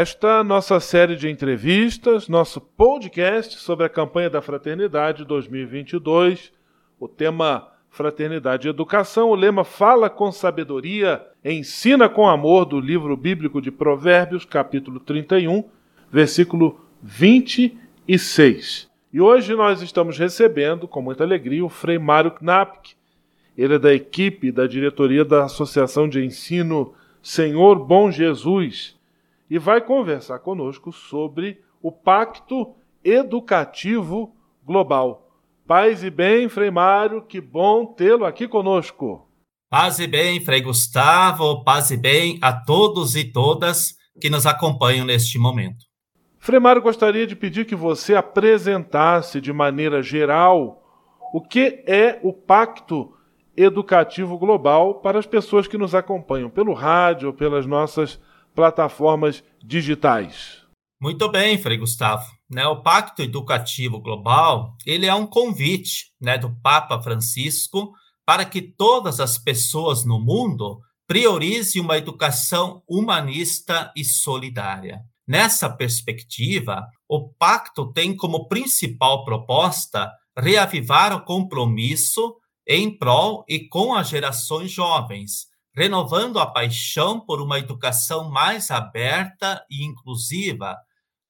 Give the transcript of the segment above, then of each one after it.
Esta nossa série de entrevistas, nosso podcast sobre a campanha da Fraternidade 2022, o tema Fraternidade e Educação, o lema Fala com Sabedoria, Ensina com Amor, do livro bíblico de Provérbios, capítulo 31, versículo 26. E hoje nós estamos recebendo, com muita alegria, o Frei Mário Knapk. Ele é da equipe da diretoria da Associação de Ensino Senhor Bom Jesus e vai conversar conosco sobre o Pacto Educativo Global. Paz e bem, Frei Mário, que bom tê-lo aqui conosco. Paz e bem, Frei Gustavo, paz e bem a todos e todas que nos acompanham neste momento. Frei Mário, gostaria de pedir que você apresentasse de maneira geral o que é o Pacto Educativo Global para as pessoas que nos acompanham pelo rádio pelas nossas plataformas digitais. Muito bem, Frei Gustavo. Né, o Pacto Educativo Global ele é um convite né, do Papa Francisco para que todas as pessoas no mundo priorizem uma educação humanista e solidária. Nessa perspectiva, o pacto tem como principal proposta reavivar o compromisso em prol e com as gerações jovens, renovando a paixão por uma educação mais aberta e inclusiva,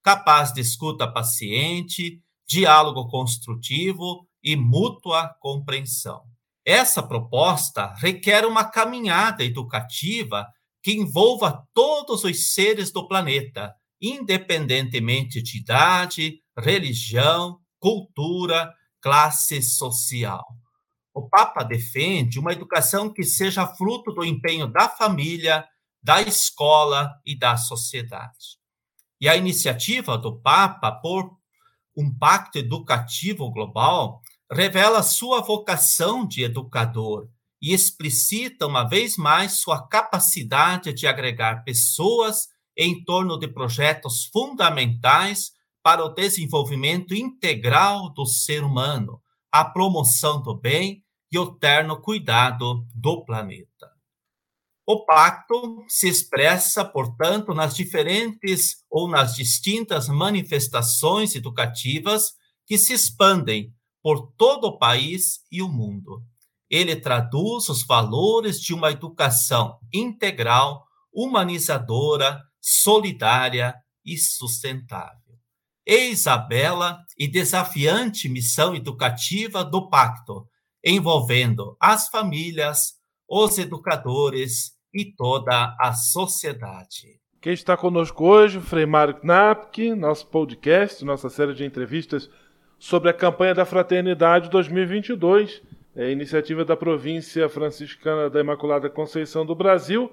capaz de escuta paciente, diálogo construtivo e mútua compreensão. Essa proposta requer uma caminhada educativa que envolva todos os seres do planeta, independentemente de idade, religião, cultura, classe social. O Papa defende uma educação que seja fruto do empenho da família, da escola e da sociedade. E a iniciativa do Papa por um pacto educativo global revela sua vocação de educador e explicita uma vez mais sua capacidade de agregar pessoas em torno de projetos fundamentais para o desenvolvimento integral do ser humano, a promoção do bem e o terno cuidado do planeta. O pacto se expressa, portanto, nas diferentes ou nas distintas manifestações educativas que se expandem por todo o país e o mundo. Ele traduz os valores de uma educação integral, humanizadora, solidária e sustentável. Eis e desafiante missão educativa do Pacto, envolvendo as famílias, os educadores e toda a sociedade. Quem está conosco hoje, Frei Mário Knapke, nosso podcast, nossa série de entrevistas sobre a campanha da Fraternidade 2022, é iniciativa da província franciscana da Imaculada Conceição do Brasil,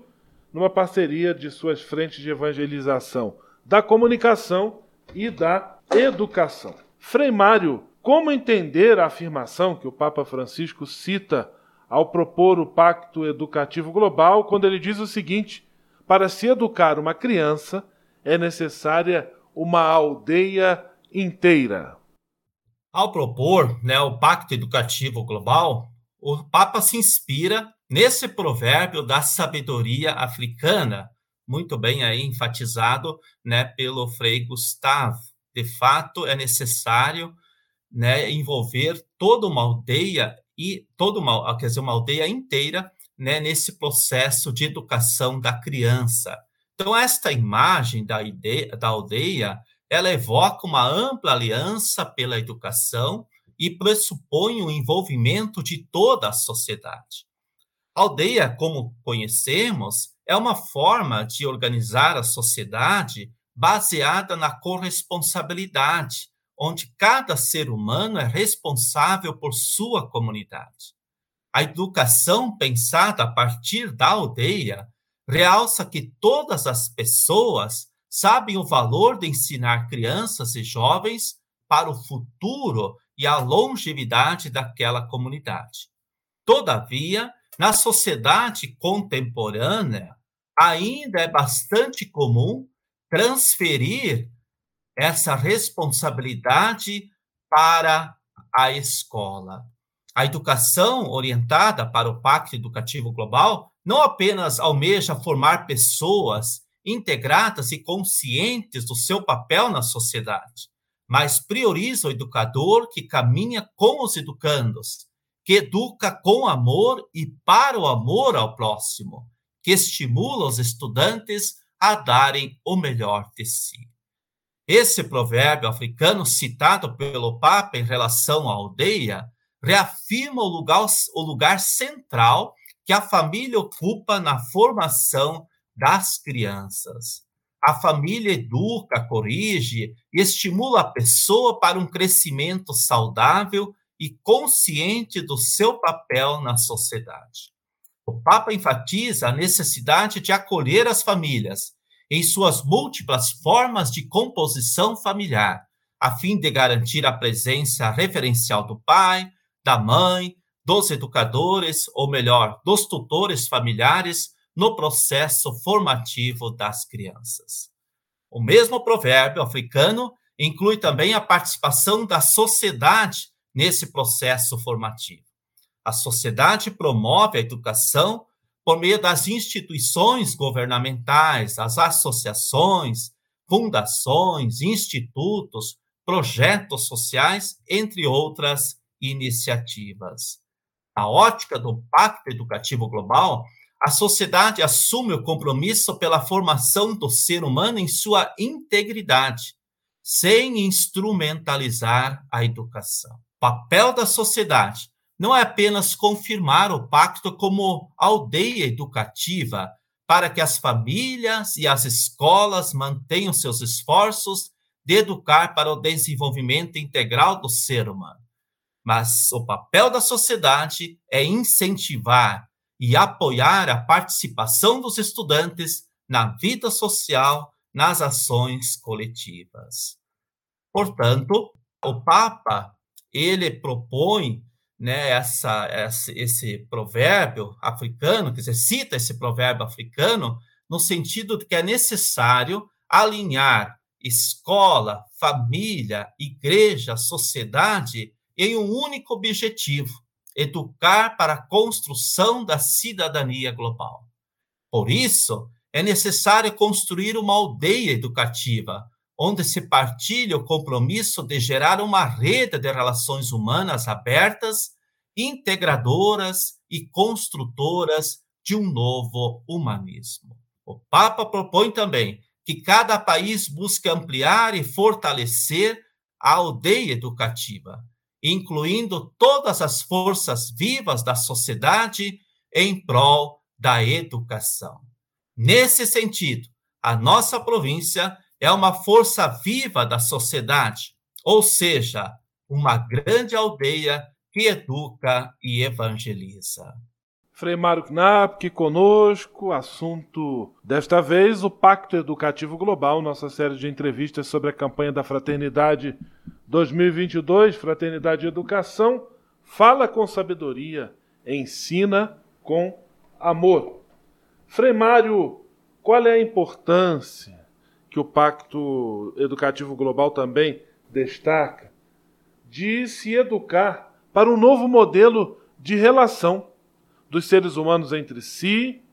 numa parceria de suas frentes de evangelização da comunicação e da educação. Frei Mário, como entender a afirmação que o Papa Francisco cita ao propor o Pacto Educativo Global, quando ele diz o seguinte: para se educar uma criança é necessária uma aldeia inteira. Ao propor né, o Pacto Educativo Global, o Papa se inspira nesse provérbio da sabedoria africana, muito bem aí enfatizado né, pelo Frei Gustavo. De fato, é necessário né, envolver toda uma aldeia e toda uma, quer dizer, uma aldeia inteira né, nesse processo de educação da criança. Então, esta imagem da, ideia, da aldeia, ela evoca uma ampla aliança pela educação e pressupõe o envolvimento de toda a sociedade. Aldeia, como conhecemos, é uma forma de organizar a sociedade baseada na corresponsabilidade, onde cada ser humano é responsável por sua comunidade. A educação pensada a partir da aldeia realça que todas as pessoas sabem o valor de ensinar crianças e jovens para o futuro e a longevidade daquela comunidade. Todavia, na sociedade contemporânea, ainda é bastante comum transferir essa responsabilidade para a escola. A educação orientada para o Pacto Educativo Global não apenas almeja formar pessoas integradas e conscientes do seu papel na sociedade, mas prioriza o educador que caminha com os educandos, que educa com amor e para o amor ao próximo, que estimula os estudantes a darem o melhor de si. Esse provérbio africano citado pelo Papa em relação à aldeia reafirma o lugar, o lugar central que a família ocupa na formação das crianças. A família educa, corrige e estimula a pessoa para um crescimento saudável e consciente do seu papel na sociedade. O Papa enfatiza a necessidade de acolher as famílias em suas múltiplas formas de composição familiar, a fim de garantir a presença referencial do pai, da mãe, dos educadores, ou melhor, dos tutores familiares no processo formativo das crianças. O mesmo provérbio africano inclui também a participação da sociedade nesse processo formativo. A sociedade promove a educação por meio das instituições governamentais, as associações, fundações, institutos, projetos sociais, entre outras iniciativas. A ótica do Pacto Educativo Global a sociedade assume o compromisso pela formação do ser humano em sua integridade, sem instrumentalizar a educação. Papel da sociedade não é apenas confirmar o pacto como aldeia educativa para que as famílias e as escolas mantenham seus esforços de educar para o desenvolvimento integral do ser humano. Mas o papel da sociedade é incentivar e apoiar a participação dos estudantes na vida social, nas ações coletivas. Portanto, o Papa ele propõe né, essa, essa, esse provérbio africano, quer dizer, cita esse provérbio africano no sentido de que é necessário alinhar escola, família, igreja, sociedade em um único objetivo, educar para a construção da cidadania global. Por isso, é necessário construir uma aldeia educativa, onde se partilha o compromisso de gerar uma rede de relações humanas abertas, integradoras e construtoras de um novo humanismo. O Papa propõe também que cada país busque ampliar e fortalecer a aldeia educativa, incluindo todas as forças vivas da sociedade em prol da educação. Nesse sentido, a nossa província é uma força viva da sociedade, ou seja, uma grande aldeia que educa e evangeliza. Frei Mário Knapp, conosco, assunto desta vez o Pacto Educativo Global, nossa série de entrevistas sobre a campanha da Fraternidade 2022, Fraternidade e Educação, fala com sabedoria, ensina com amor. Frei Mário, qual é a importância que o Pacto Educativo Global também destaca de se educar para um novo modelo de relação dos seres humanos entre si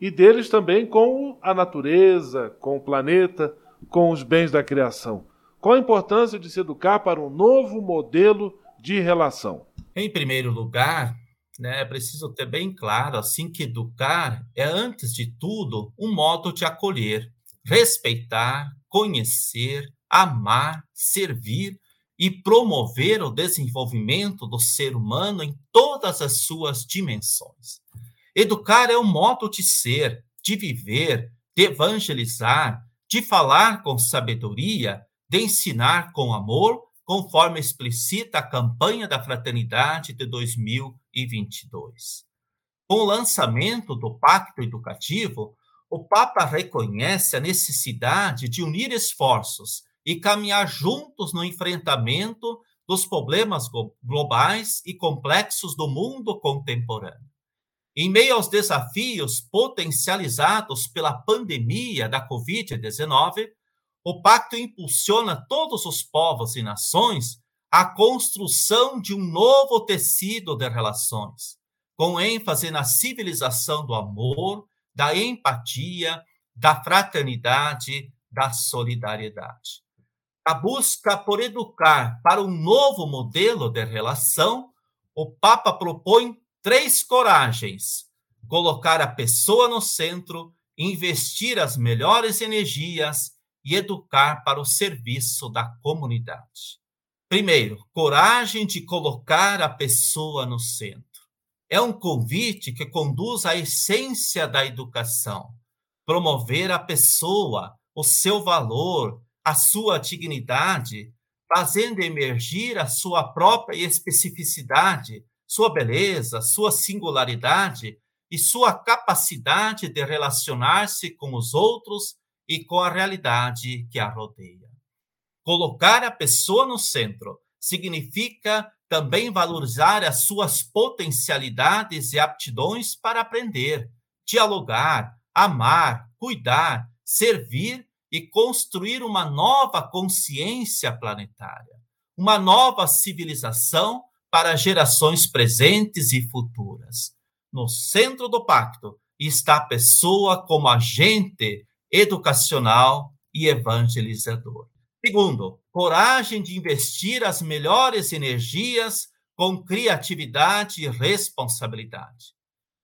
e deles também com a natureza, com o planeta, com os bens da criação. Qual a importância de se educar para um novo modelo de relação? Em primeiro lugar, né, é preciso ter bem claro assim que educar é antes de tudo um modo de acolher, respeitar, conhecer, amar, servir e promover o desenvolvimento do ser humano em todas as suas dimensões. Educar é um modo de ser, de viver, de evangelizar, de falar com sabedoria, de ensinar com amor, conforme explicita a campanha da fraternidade de 2022. Com o lançamento do Pacto Educativo, o Papa reconhece a necessidade de unir esforços e caminhar juntos no enfrentamento dos problemas globais e complexos do mundo contemporâneo. Em meio aos desafios potencializados pela pandemia da Covid-19, o pacto impulsiona todos os povos e nações à construção de um novo tecido de relações, com ênfase na civilização do amor, da empatia, da fraternidade, da solidariedade. A busca por educar para um novo modelo de relação, o Papa propõe três coragens: colocar a pessoa no centro, investir as melhores energias e educar para o serviço da comunidade. Primeiro, coragem de colocar a pessoa no centro. É um convite que conduz à essência da educação, promover a pessoa, o seu valor, a sua dignidade, fazendo emergir a sua própria especificidade, sua beleza, sua singularidade e sua capacidade de relacionar-se com os outros e com a realidade que a rodeia. Colocar a pessoa no centro significa também valorizar as suas potencialidades e aptidões para aprender, dialogar, amar, cuidar, servir e construir uma nova consciência planetária, uma nova civilização para gerações presentes e futuras. No centro do pacto está a pessoa como agente educacional e evangelizador. Segundo, coragem de investir as melhores energias com criatividade e responsabilidade.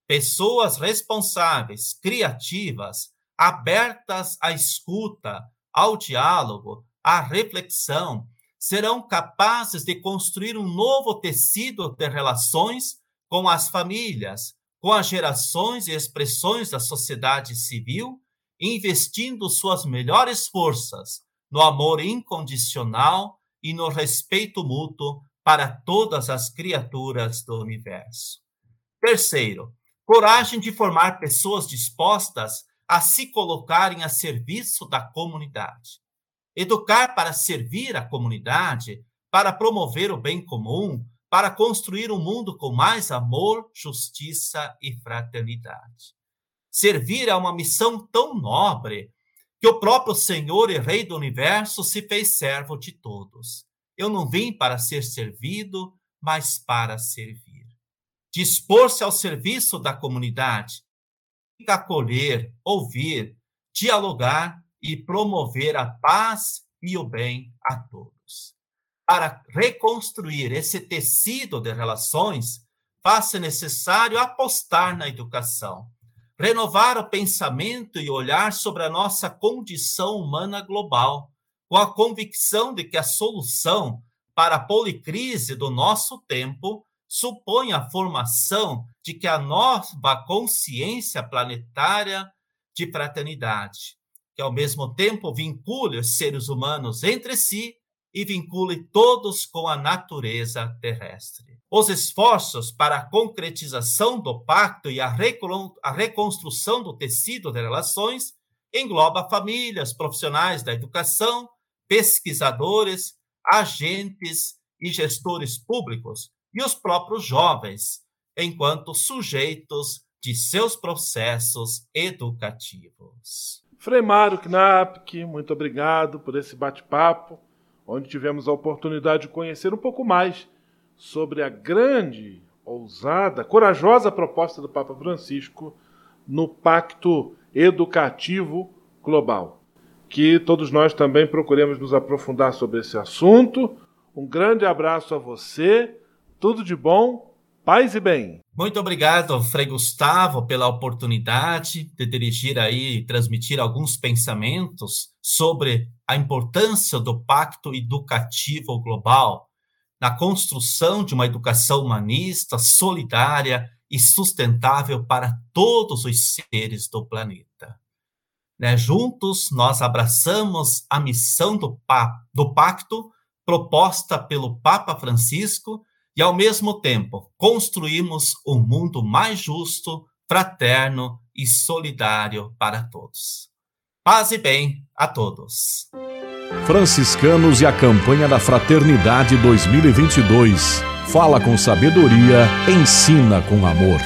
Pessoas responsáveis, criativas, abertas à escuta, ao diálogo, à reflexão, serão capazes de construir um novo tecido de relações com as famílias, com as gerações e expressões da sociedade civil investindo suas melhores forças no amor incondicional e no respeito mútuo para todas as criaturas do universo. Terceiro, coragem de formar pessoas dispostas a se colocarem a serviço da comunidade. Educar para servir a comunidade, para promover o bem comum, para construir um mundo com mais amor, justiça e fraternidade. Servir é uma missão tão nobre que o próprio Senhor e Rei do universo se fez servo de todos. Eu não vim para ser servido, mas para servir. Dispor-se ao serviço da comunidade, acolher, ouvir, dialogar e promover a paz e o bem a todos. Para reconstruir esse tecido de relações, faz-se necessário apostar na educação renovar o pensamento e olhar sobre a nossa condição humana global, com a convicção de que a solução para a policrise do nosso tempo supõe a formação de que a nova consciência planetária de fraternidade, que ao mesmo tempo vincule os seres humanos entre si e vincule todos com a natureza terrestre. Os esforços para a concretização do pacto e a, reconstrução do tecido de relações engloba famílias, profissionais da educação, pesquisadores, agentes e gestores públicos e os próprios jovens, enquanto sujeitos de seus processos educativos. Frei Mário Knapp, muito obrigado por esse bate-papo onde tivemos a oportunidade de conhecer um pouco mais sobre a grande, ousada, corajosa proposta do Papa Francisco no Pacto Educativo Global. Que todos nós também procuremos nos aprofundar sobre esse assunto. Um grande abraço a você, tudo de bom, paz e bem. Muito obrigado, Frei Gustavo, pela oportunidade de dirigir aí e transmitir alguns pensamentos sobre a importância do Pacto Educativo Global na construção de uma educação humanista, solidária e sustentável para todos os seres do planeta. Né? Juntos, nós abraçamos a missão do, do Pacto proposta pelo Papa Francisco e, ao mesmo tempo, construímos um mundo mais justo, fraterno e solidário para todos. Paz e bem a todos. Franciscanos e a campanha da Fraternidade 2022. Fala com sabedoria, ensina com amor.